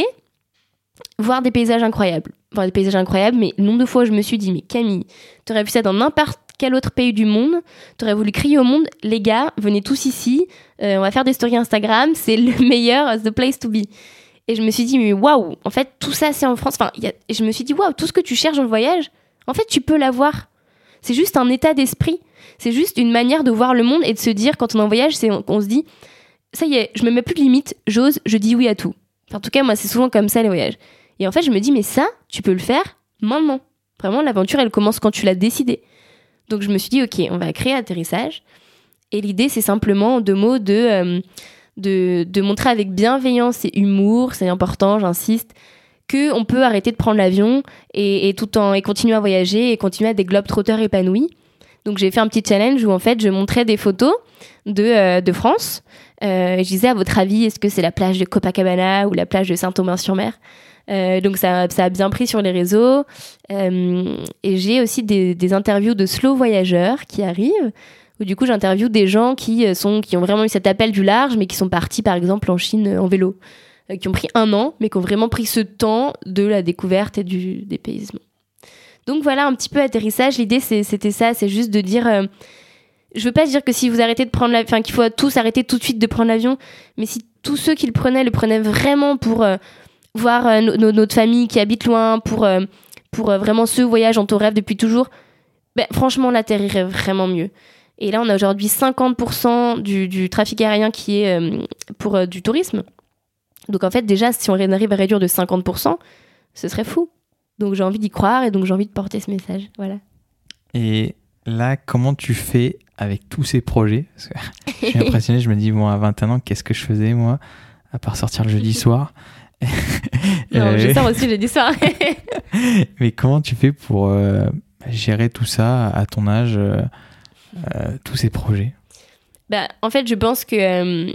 voir des paysages incroyables. Voir des paysages incroyables, mais nombre de fois je me suis dit, mais Camille, t'aurais vu ça dans n'importe quel autre pays du monde, t'aurais voulu crier au monde, les gars, venez tous ici, on va faire des stories Instagram, c'est le meilleur, the place to be. Et je me suis dit, mais waouh, en fait, tout ça, c'est en France. Enfin, y a... et je me suis dit, waouh, tout ce que tu cherches dans le voyage, en fait, tu peux l'avoir. C'est juste un état d'esprit. C'est juste une manière de voir le monde et de se dire, quand on est en voyage, c'est on se dit, ça y est, je me mets plus de limites, j'ose, je dis oui à tout. en tout cas, moi, c'est souvent comme ça les voyages. Et en fait, je me dis, mais ça, tu peux le faire maintenant. Vraiment, l'aventure, elle commence quand tu l'as décidé. Donc je me suis dit, ok, on va créer atterrissage. Et l'idée, c'est simplement deux mots de, euh, de, montrer avec bienveillance et humour, c'est important, j'insiste, que on peut arrêter de prendre l'avion et, tout en et continuer à voyager et continuer à des globetrotters épanouis. Donc j'ai fait un petit challenge où en fait je montrais des photos de, euh, de France. Euh, je disais à votre avis, est-ce que c'est la plage de Copacabana ou la plage de Saint-Omer-sur-Mer euh, donc ça, ça, a bien pris sur les réseaux. Euh, et j'ai aussi des, des, interviews de slow voyageurs qui arrivent, où du coup j'interviewe des gens qui, euh, sont, qui ont vraiment eu cet appel du large, mais qui sont partis par exemple en Chine euh, en vélo, euh, qui ont pris un an, mais qui ont vraiment pris ce temps de la découverte et du dépaysement. Donc voilà un petit peu atterrissage. L'idée c'était ça, c'est juste de dire je veux pas dire que si vous arrêtez de prendre l'avion, enfin qu'il faut tous arrêter tout de suite de prendre l'avion, mais si tous ceux qui le prenaient le prenaient vraiment pour euh, voir euh, notre famille qui habite loin, pour, euh, pour vraiment ce voyage en ton rêve depuis toujours, ben, franchement, la Terre irait vraiment mieux. Et là, on a aujourd'hui 50% du, du, trafic aérien qui est pour du tourisme. Donc en fait, déjà, si on arrive à réduire de 50%, ce serait fou. Donc j'ai envie d'y croire et donc j'ai envie de porter ce message. Voilà. Et là, comment tu fais avec tous ces projets? Parce que Je suis impressionné, je me dis, bon, à 21 ans, qu'est-ce que je faisais, moi, à part sortir le jeudi soir? Non, je sors aussi le jeudi soir. Mais comment tu fais pour euh, gérer tout ça à ton âge, euh, euh, tous ces projets bah, En fait, je pense que. Euh,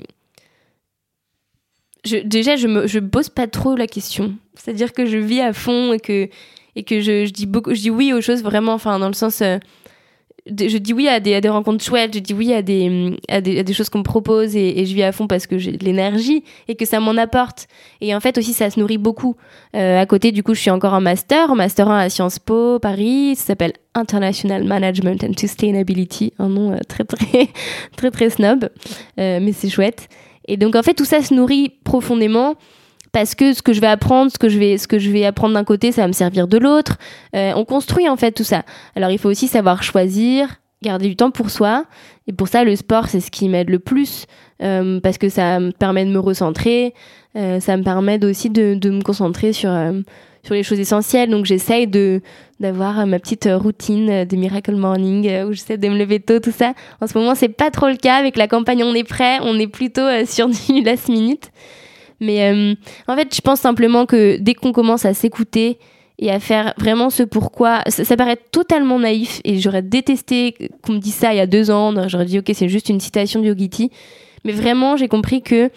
déjà, je me je pose pas trop la question. C'est-à-dire que je vis à fond et que, et que je, je, dis beaucoup, je dis oui aux choses vraiment, enfin, dans le sens je dis oui à des, à des, rencontres chouettes, je dis oui à des, à des, à des choses qu'on me propose et, je vis à fond parce que j'ai de l'énergie et que ça m'en apporte. Et en fait aussi, ça se nourrit beaucoup. Euh, à côté, du coup, je suis encore en master, en master 1 à Sciences Po, Paris. Ça s'appelle International Management and Sustainability, un nom euh, très, très, très, très snob, euh, mais c'est chouette. Et donc, en fait, tout ça se nourrit profondément parce que ce que je vais apprendre, ce que je vais, ce que je vais apprendre d'un côté, ça va me servir de l'autre. Euh, on construit en fait tout ça. Alors il faut aussi savoir choisir, garder du temps pour soi. Et pour ça, le sport, c'est ce qui m'aide le plus euh, parce que ça me permet de me recentrer. Euh, ça me permet aussi de, me concentrer sur sur les choses essentielles. Donc j'essaye de d'avoir ma petite routine de Miracle Morning où j'essaie de me lever tôt, tout ça. En ce moment, c'est pas trop le cas avec la campagne On est prêt. On est plutôt sur du last minute. Mais euh, en fait, je pense simplement que dès qu'on commence à s'écouter et à faire vraiment ce pourquoi, ça, paraît totalement naïf et j'aurais détesté qu'on me dise ça il y a deux ans. J'aurais dit, ok, c'est juste une citation de Yogiti. Mais vraiment, j'ai compris que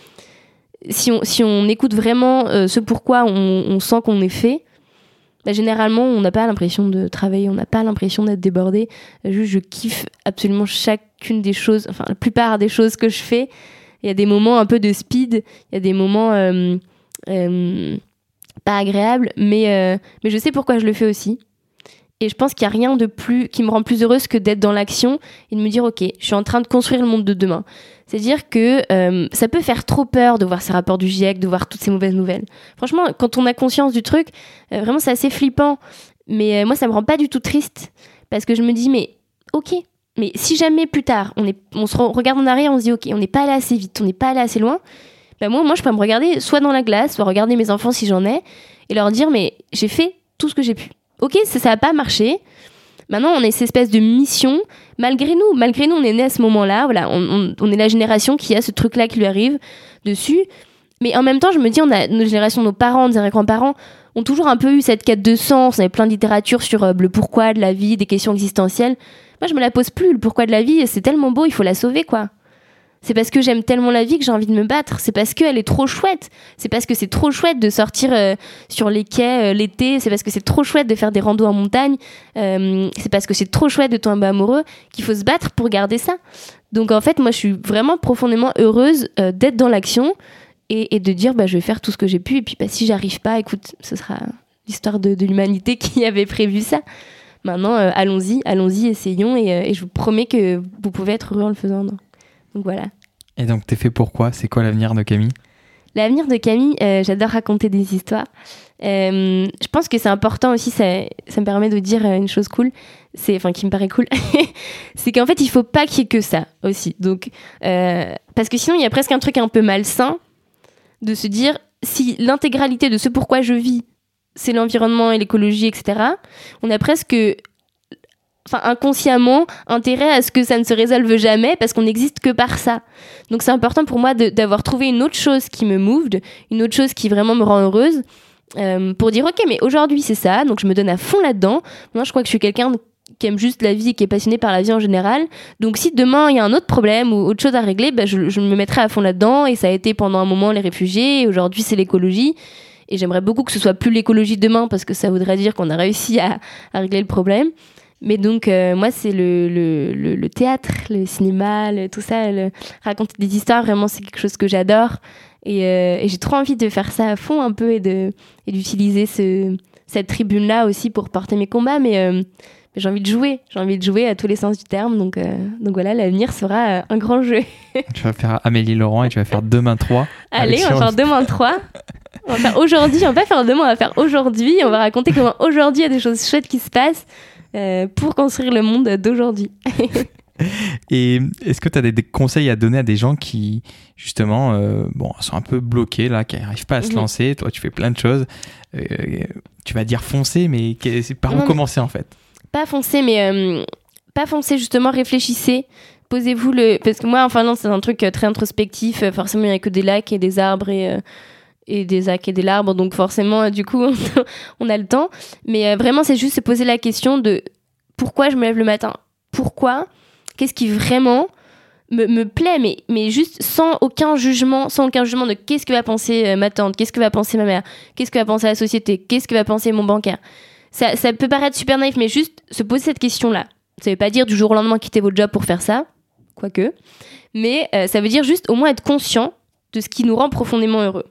si on, si on écoute vraiment euh, ce pourquoi on, sent qu'on est fait, bah, généralement, on n'a pas l'impression de travailler, on n'a pas l'impression d'être débordé. Je kiffe absolument chacune des choses, enfin, la plupart des choses que je fais. Il y a des moments un peu de speed, il y a des moments euh, euh, pas agréables, mais, euh, mais je sais pourquoi je le fais aussi. Et je pense qu'il n'y a rien de plus qui me rend plus heureuse que d'être dans l'action et de me dire ok, je suis en train de construire le monde de demain. C'est-à-dire que ça peut faire trop peur de voir ces rapports du GIEC, de voir toutes ces mauvaises nouvelles. Franchement, quand on a conscience du truc, vraiment c'est assez flippant. Mais moi, ça me rend pas du tout triste parce que je me dis mais ok, mais si jamais plus tard, on, est, on se regarde en arrière, on se dit, ok, on n'est pas allé assez vite, on n'est pas allé assez loin, ben moi, moi, je peux me regarder soit dans la glace, soit regarder mes enfants si j'en ai, et leur dire, mais j'ai fait tout ce que j'ai pu. Ok, ça n'a pas marché. Maintenant, on est cette espèce de mission, malgré nous, malgré nous, on est né à ce moment-là, voilà, on, on, est la génération qui a ce truc-là qui lui arrive dessus. Mais en même temps, je me dis, on a nos générations, nos parents, nos grands-parents ont toujours un peu eu cette quête de sens. On avait plein de littérature sur euh, le pourquoi de la vie, des questions existentielles. Moi, je me la pose plus. Le pourquoi de la vie, c'est tellement beau, il faut la sauver, quoi. C'est parce que j'aime tellement la vie que j'ai envie de me battre. C'est parce qu'elle est trop chouette. C'est parce que c'est trop chouette de sortir euh, sur les quais euh, l'été. C'est parce que c'est trop chouette de faire des randos en montagne. C'est parce que c'est trop chouette de tomber amoureux qu'il faut se battre pour garder ça. Donc en fait, moi, je suis vraiment profondément heureuse d'être dans l'action. Et, et de dire bah, je vais faire tout ce que j'ai pu et puis bah, si j'arrive pas, écoute, ce sera l'histoire de, de l'humanité qui avait prévu ça. Maintenant, euh, allons-y, allons-y, essayons et, euh, et je vous promets que vous pouvez être heureux en le faisant. Donc voilà. Et donc, t'es fait pourquoi C'est quoi l'avenir de Camille? L'avenir de Camille, euh, j'adore raconter des histoires. Euh, je pense que c'est important aussi, ça, ça me permet de dire une chose cool, c'est, enfin qui me paraît cool, c'est qu'en fait il faut pas qu'il y ait que ça aussi. Donc, euh, parce que sinon il y a presque un truc un peu malsain de se dire si l'intégralité de ce pourquoi je vis, c'est l'environnement et l'écologie, etc. On a presque enfin inconsciemment intérêt à ce que ça ne se résolve jamais parce qu'on n'existe que par ça. Donc c'est important pour moi d'avoir trouvé une autre chose qui me moved, une autre chose qui vraiment me rend heureuse euh, pour dire ok mais aujourd'hui c'est ça donc je me donne à fond là-dedans. Moi je crois que je suis quelqu'un qui aime juste la vie qui est passionné par la vie en général. Donc si demain il y a un autre problème ou autre chose à régler, bah, je, me mettrai à fond là-dedans et ça a été pendant un moment les réfugiés aujourd'hui c'est l'écologie. Et j'aimerais beaucoup que ce soit plus l'écologie demain parce que ça voudrait dire qu'on a réussi à, régler le problème. Mais donc, euh, moi, c'est le, le, le, théâtre, le cinéma, tout ça, raconter des histoires, vraiment, c'est quelque chose que j'adore. Et, euh, et j'ai trop envie de faire ça à fond un peu et d'utiliser ce, cette tribune-là aussi pour porter mes combats. Mais, euh, mais j'ai envie de jouer, j'ai envie de jouer à tous les sens du terme. Donc, euh, donc voilà, l'avenir sera euh, un grand jeu. Tu vas faire Amélie Laurent et tu vas faire demain 3. Allez, on va faire demain trois. On va faire aujourd'hui, on va pas faire demain, on va faire aujourd'hui. On va raconter comment aujourd'hui il y a des choses chouettes qui se passent euh, pour construire le monde d'aujourd'hui. Et est-ce que tu as des, des conseils à donner à des gens qui, justement, euh, bon, sont un peu bloqués, là, qui n'arrivent pas à se Mhm. lancer? Toi, tu fais plein de choses. Euh, tu vas dire foncer, mais par où mais- commencer, en fait? Pas foncer, mais euh, pas foncer, justement, réfléchissez. Posez-vous le. Parce que moi, en Finlande, c'est un truc euh, très introspectif. Euh, Forcément, il n'y a que des lacs et des arbres et, des lacs et des arbres. Donc, forcément, du coup, on a le temps. Mais vraiment, c'est juste se poser la question de pourquoi je me lève le matin? Pourquoi? Qu'est-ce qui vraiment me, me plaît? Mais, mais juste sans aucun jugement, sans aucun jugement de qu'est-ce que va penser ma tante, qu'est-ce que va penser ma mère, qu'est-ce que va penser la société, qu'est-ce que va penser mon bancaire ça, ça peut paraître super naïf, mais juste se poser cette question-là. Ça veut pas dire du jour au lendemain quitter votre job pour faire ça, quoique. Mais euh, ça veut dire juste au moins être conscient de ce qui nous rend profondément heureux.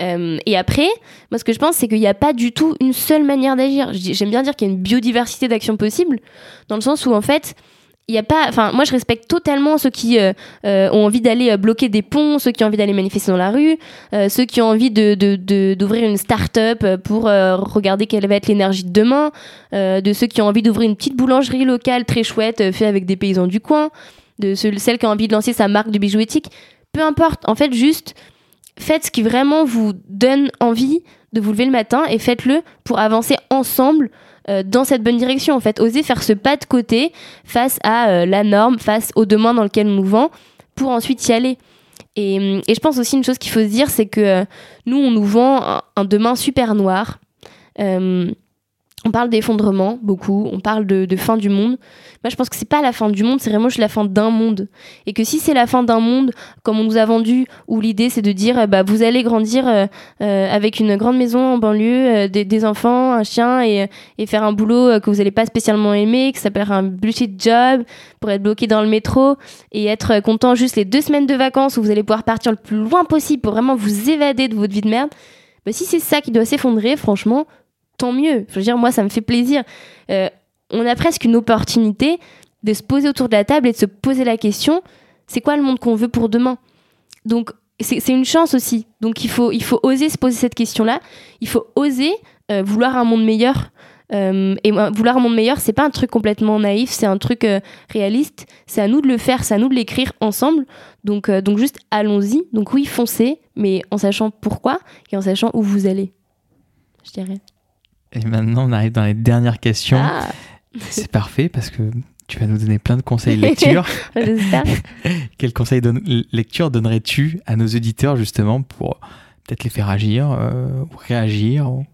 Euh, et après, moi ce que je pense, c'est qu'il n'y a pas du tout une seule manière d'agir. J'aime bien dire qu'il y a une biodiversité d'actions possibles, dans le sens où en fait, il a pas. Enfin, moi je respecte totalement ceux qui euh, euh, ont envie d'aller euh, bloquer des ponts, ceux qui ont envie d'aller manifester dans la rue, ceux qui ont envie de, d'ouvrir une start-up pour regarder quelle va être l'énergie de demain, de ceux qui ont envie d'ouvrir une petite boulangerie locale très chouette, euh, fait avec des paysans du coin, de ceux, celles qui ont envie de lancer sa marque de bijoux éthiques. Peu importe, en fait, juste faites ce qui vraiment vous donne envie de vous lever le matin et faites-le pour avancer ensemble euh, dans cette bonne direction. En fait, osez faire ce pas de côté face à euh, la norme, face au demain dans lequel on nous vend, pour ensuite y aller. Et, hum, et je pense aussi une chose qu'il faut se dire, c'est que euh, nous, on nous vend un demain super noir. Euh, on parle d'effondrement beaucoup, on parle de, de fin du monde. Moi, je pense que c'est pas la fin du monde, c'est vraiment la fin d'un monde. Et que si c'est la fin d'un monde, comme on nous a vendu, où l'idée c'est de dire, euh, bah, vous allez grandir euh, euh, avec une grande maison en banlieue, euh, des, des enfants, un chien, et, et faire un boulot euh, que vous n'allez pas spécialement aimer, que ça s'appelle un bullshit job, pour être bloqué dans le métro, et être euh, content juste les deux semaines de vacances où vous allez pouvoir partir le plus loin possible pour vraiment vous évader de votre vie de merde. Bah, si c'est ça qui doit s'effondrer, franchement, tant mieux. Je veux dire, moi, ça me fait plaisir. Euh, on a presque une opportunité de se poser autour de la table et de se poser la question c'est quoi le monde qu'on veut pour demain? Donc, c'est une chance aussi. Donc, il faut, il faut oser se poser cette question-là. Il faut oser euh, vouloir un monde meilleur. Euh, et vouloir un monde meilleur, c'est pas un truc complètement naïf, c'est un truc euh, réaliste. C'est à nous de le faire, c'est à nous de l'écrire ensemble. Donc, donc juste allons-y. Donc oui, foncez, mais en sachant pourquoi et en sachant où vous allez. Je dirais. Et maintenant, on arrive dans les dernières questions. Ah, C'est parfait parce que tu vas nous donner plein de conseils lecture. j'espère. Quels conseils donne- lecture donnerais-tu à nos auditeurs justement pour peut-être les faire agir euh, ou réagir ou-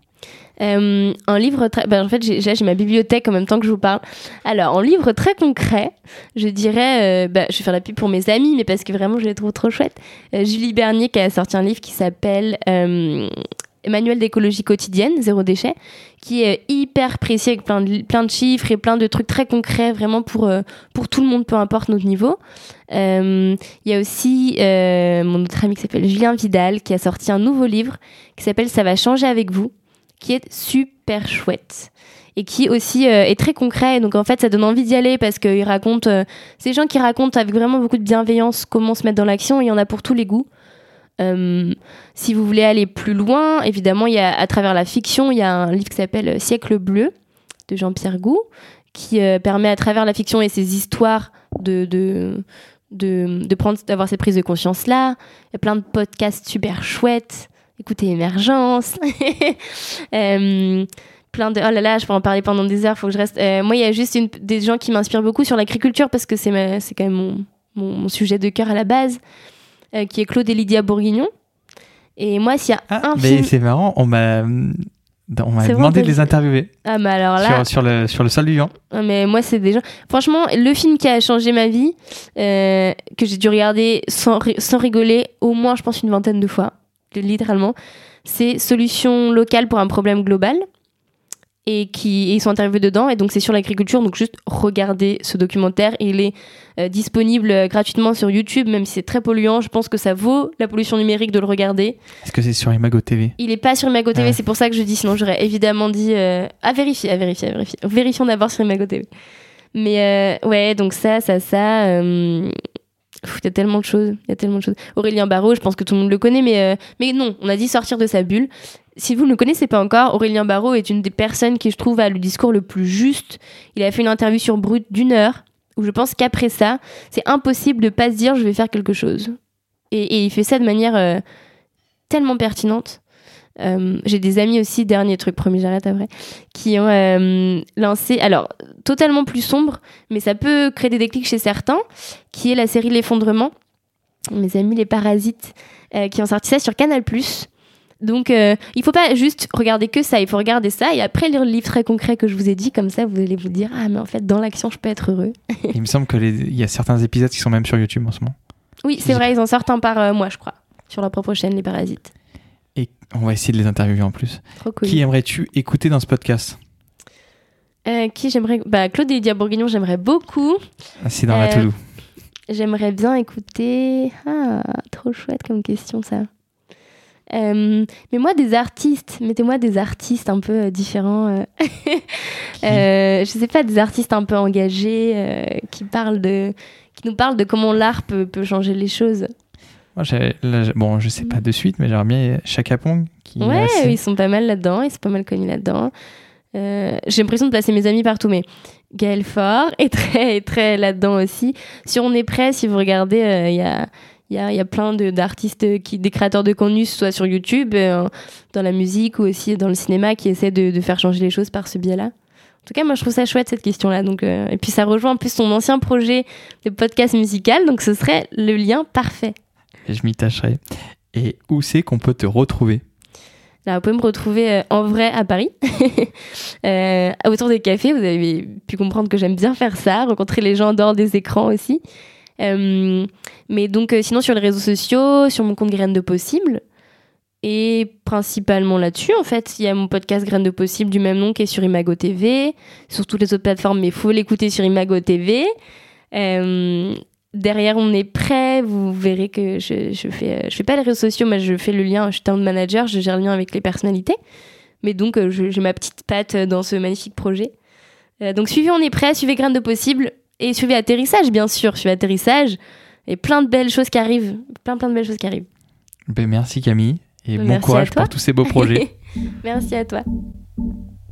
Euh, un livre très. ben, en fait, j'ai j'ai ma bibliothèque en même temps que je vous parle. Alors, en livre très concret, je dirais. euh, bah, je vais faire la pub pour mes amis, mais parce que vraiment, je les trouve trop chouettes. Euh, Julie Bernier qui a sorti un livre qui s'appelle. Manuel d'écologie quotidienne, zéro déchet, qui est hyper précis avec plein de, chiffres et plein de trucs très concrets, vraiment pour, euh, pour tout le monde, peu importe notre niveau. Euh, Il y a aussi euh, mon autre ami qui s'appelle Julien Vidal, qui a sorti un nouveau livre qui s'appelle Ça va changer avec vous, qui est super chouette et qui aussi est très concret. Donc en fait, ça donne envie d'y aller parce qu'il raconte, euh, des gens qui racontent avec vraiment beaucoup de bienveillance comment se mettre dans l'action. Il y en a pour tous les goûts. Euh, si vous voulez aller plus loin, évidemment, il y a à travers la fiction, il y a un livre qui s'appelle Siècle bleu de Jean-Pierre Gou, qui euh, permet à travers la fiction et ses histoires de, de, de, prendre, d'avoir ces prises de conscience là. Il y a plein de podcasts super chouettes. Écoutez Émergence. Euh, plein de oh là là je peux en parler pendant des heures faut que je reste Euh, moi il y a juste des gens qui m'inspirent beaucoup sur l'agriculture parce que c'est c'est quand même mon, mon, sujet de cœur à la base euh, qui est Claude et Lydia Bourguignon et moi s'il y a Ah, un mais film c'est marrant, on m'a on m'a demandé de les interviewer ah mais alors là sur, sur le, sur le sol du. Ah, Mais moi, c'est des gens. Franchement, le film qui a changé ma vie, euh, que j'ai dû regarder sans, sans rigoler, au moins, je pense, une vingtaine de fois, littéralement, c'est Solution locale pour un problème global. Et qui et ils sont interviewés dedans. Et donc, c'est sur l'agriculture. Donc, juste regardez ce documentaire. Il est euh, disponible euh, gratuitement sur YouTube, même si c'est très polluant. Je pense que ça vaut la pollution numérique de le regarder. Est-ce que c'est sur Imago TV Il est pas sur Imago TV, Ouais. c'est pour ça que je dis, sinon j'aurais évidemment dit euh, à vérifier, à vérifier, à vérifier. Vérifions d'abord sur Imago TV. Mais euh, ouais, donc ça, ça, ça. Il y a tellement de choses. Il y a tellement de choses. Aurélien Barraud, je pense que tout le monde le connaît, mais, euh, mais non, on a dit sortir de sa bulle. Si vous ne le connaissez pas encore, Aurélien Barraud est une des personnes qui, je trouve, a le discours le plus juste. Il a fait une interview sur Brut d'une heure, où je pense qu'après ça, c'est impossible de pas se dire je vais faire quelque chose. Et, il fait ça de manière euh, tellement pertinente. Euh, J'ai des amis aussi, dernier truc, promis, j'arrête après, qui ont euh, lancé, alors totalement plus sombre, mais ça peut créer des déclics chez certains, qui est la série L'effondrement. Mes amis les Parasites, qui ont sorti ça sur Canal+. Donc, euh, il faut pas juste regarder que ça, il faut regarder ça et après lire le livre très concret que je vous ai dit, comme ça vous allez vous dire Ah, mais en fait, dans l'action, je peux être heureux. Il me semble qu'il y a certains épisodes qui sont même sur YouTube en ce moment. Oui, c'est vrai, ils en sortent un par euh, mois, je crois, sur leur propre chaîne, Les Parasites. Et on va essayer de les interviewer en plus. Trop cool. Qui aimerais-tu écouter dans ce podcast? Euh, qui j'aimerais. Bah, Claude et Lydia Bourguignon, j'aimerais beaucoup. Ah, C'est dans Euh, la Toulouse. J'aimerais bien écouter. Ah, trop chouette comme question ça. Euh, mais moi, des artistes, mettez-moi des artistes un peu euh, différents. euh. Euh, je sais pas, des artistes un peu engagés qui parlent de, qui nous parlent de comment l'art peut, peut changer les choses. Moi, là, bon, je sais pas de suite, mais j'aimerais bien Chaka Pong. Qui Ouais, assez- ils sont pas mal là-dedans, ils sont pas mal connus là-dedans. J'ai l'impression de placer mes amis partout, mais Gaël Faure est très, est très là-dedans aussi. Si on est prêt, si vous regardez, il y a. Il y a, y a plein d'artistes, qui, des créateurs de contenu, soit sur YouTube, euh, dans la musique ou aussi dans le cinéma, qui essaient de, de faire changer les choses par ce biais-là. En tout cas, moi, je trouve ça chouette cette question-là. Donc, euh, et puis, ça rejoint en plus son ancien projet de podcast musical, donc ce serait le lien parfait. Et je m'y tâcherai. Et où c'est qu'on peut te retrouver? Là, vous pouvez me retrouver euh, en vrai à Paris, euh, autour des cafés. Vous avez pu comprendre que j'aime bien faire ça, rencontrer les gens en dehors des écrans aussi. Euh, mais donc, euh, sinon, sur les réseaux sociaux, sur mon compte Graines de Possible. Et principalement là-dessus, en fait, il y a mon podcast Graines de Possible du même nom qui est sur Imago TV, sur toutes les autres plateformes, mais il faut l'écouter sur Imago TV. Euh, derrière, on est prêt. Vous verrez que je, je fais, je fais pas les réseaux sociaux, mais je fais le lien. Je suis talent manager, je gère le lien avec les personnalités. Mais donc, j'ai ma petite patte dans ce magnifique projet. Donc, suivez On est prêt, suivez Graines de Possible et suivez Atterrissage, bien sûr. Suivez Atterrissage et plein de belles choses qui arrivent. Plein, plein de belles choses qui arrivent. Ben, Merci Camille. Et bon Merci à courage pour tous ces beaux projets. Merci à toi.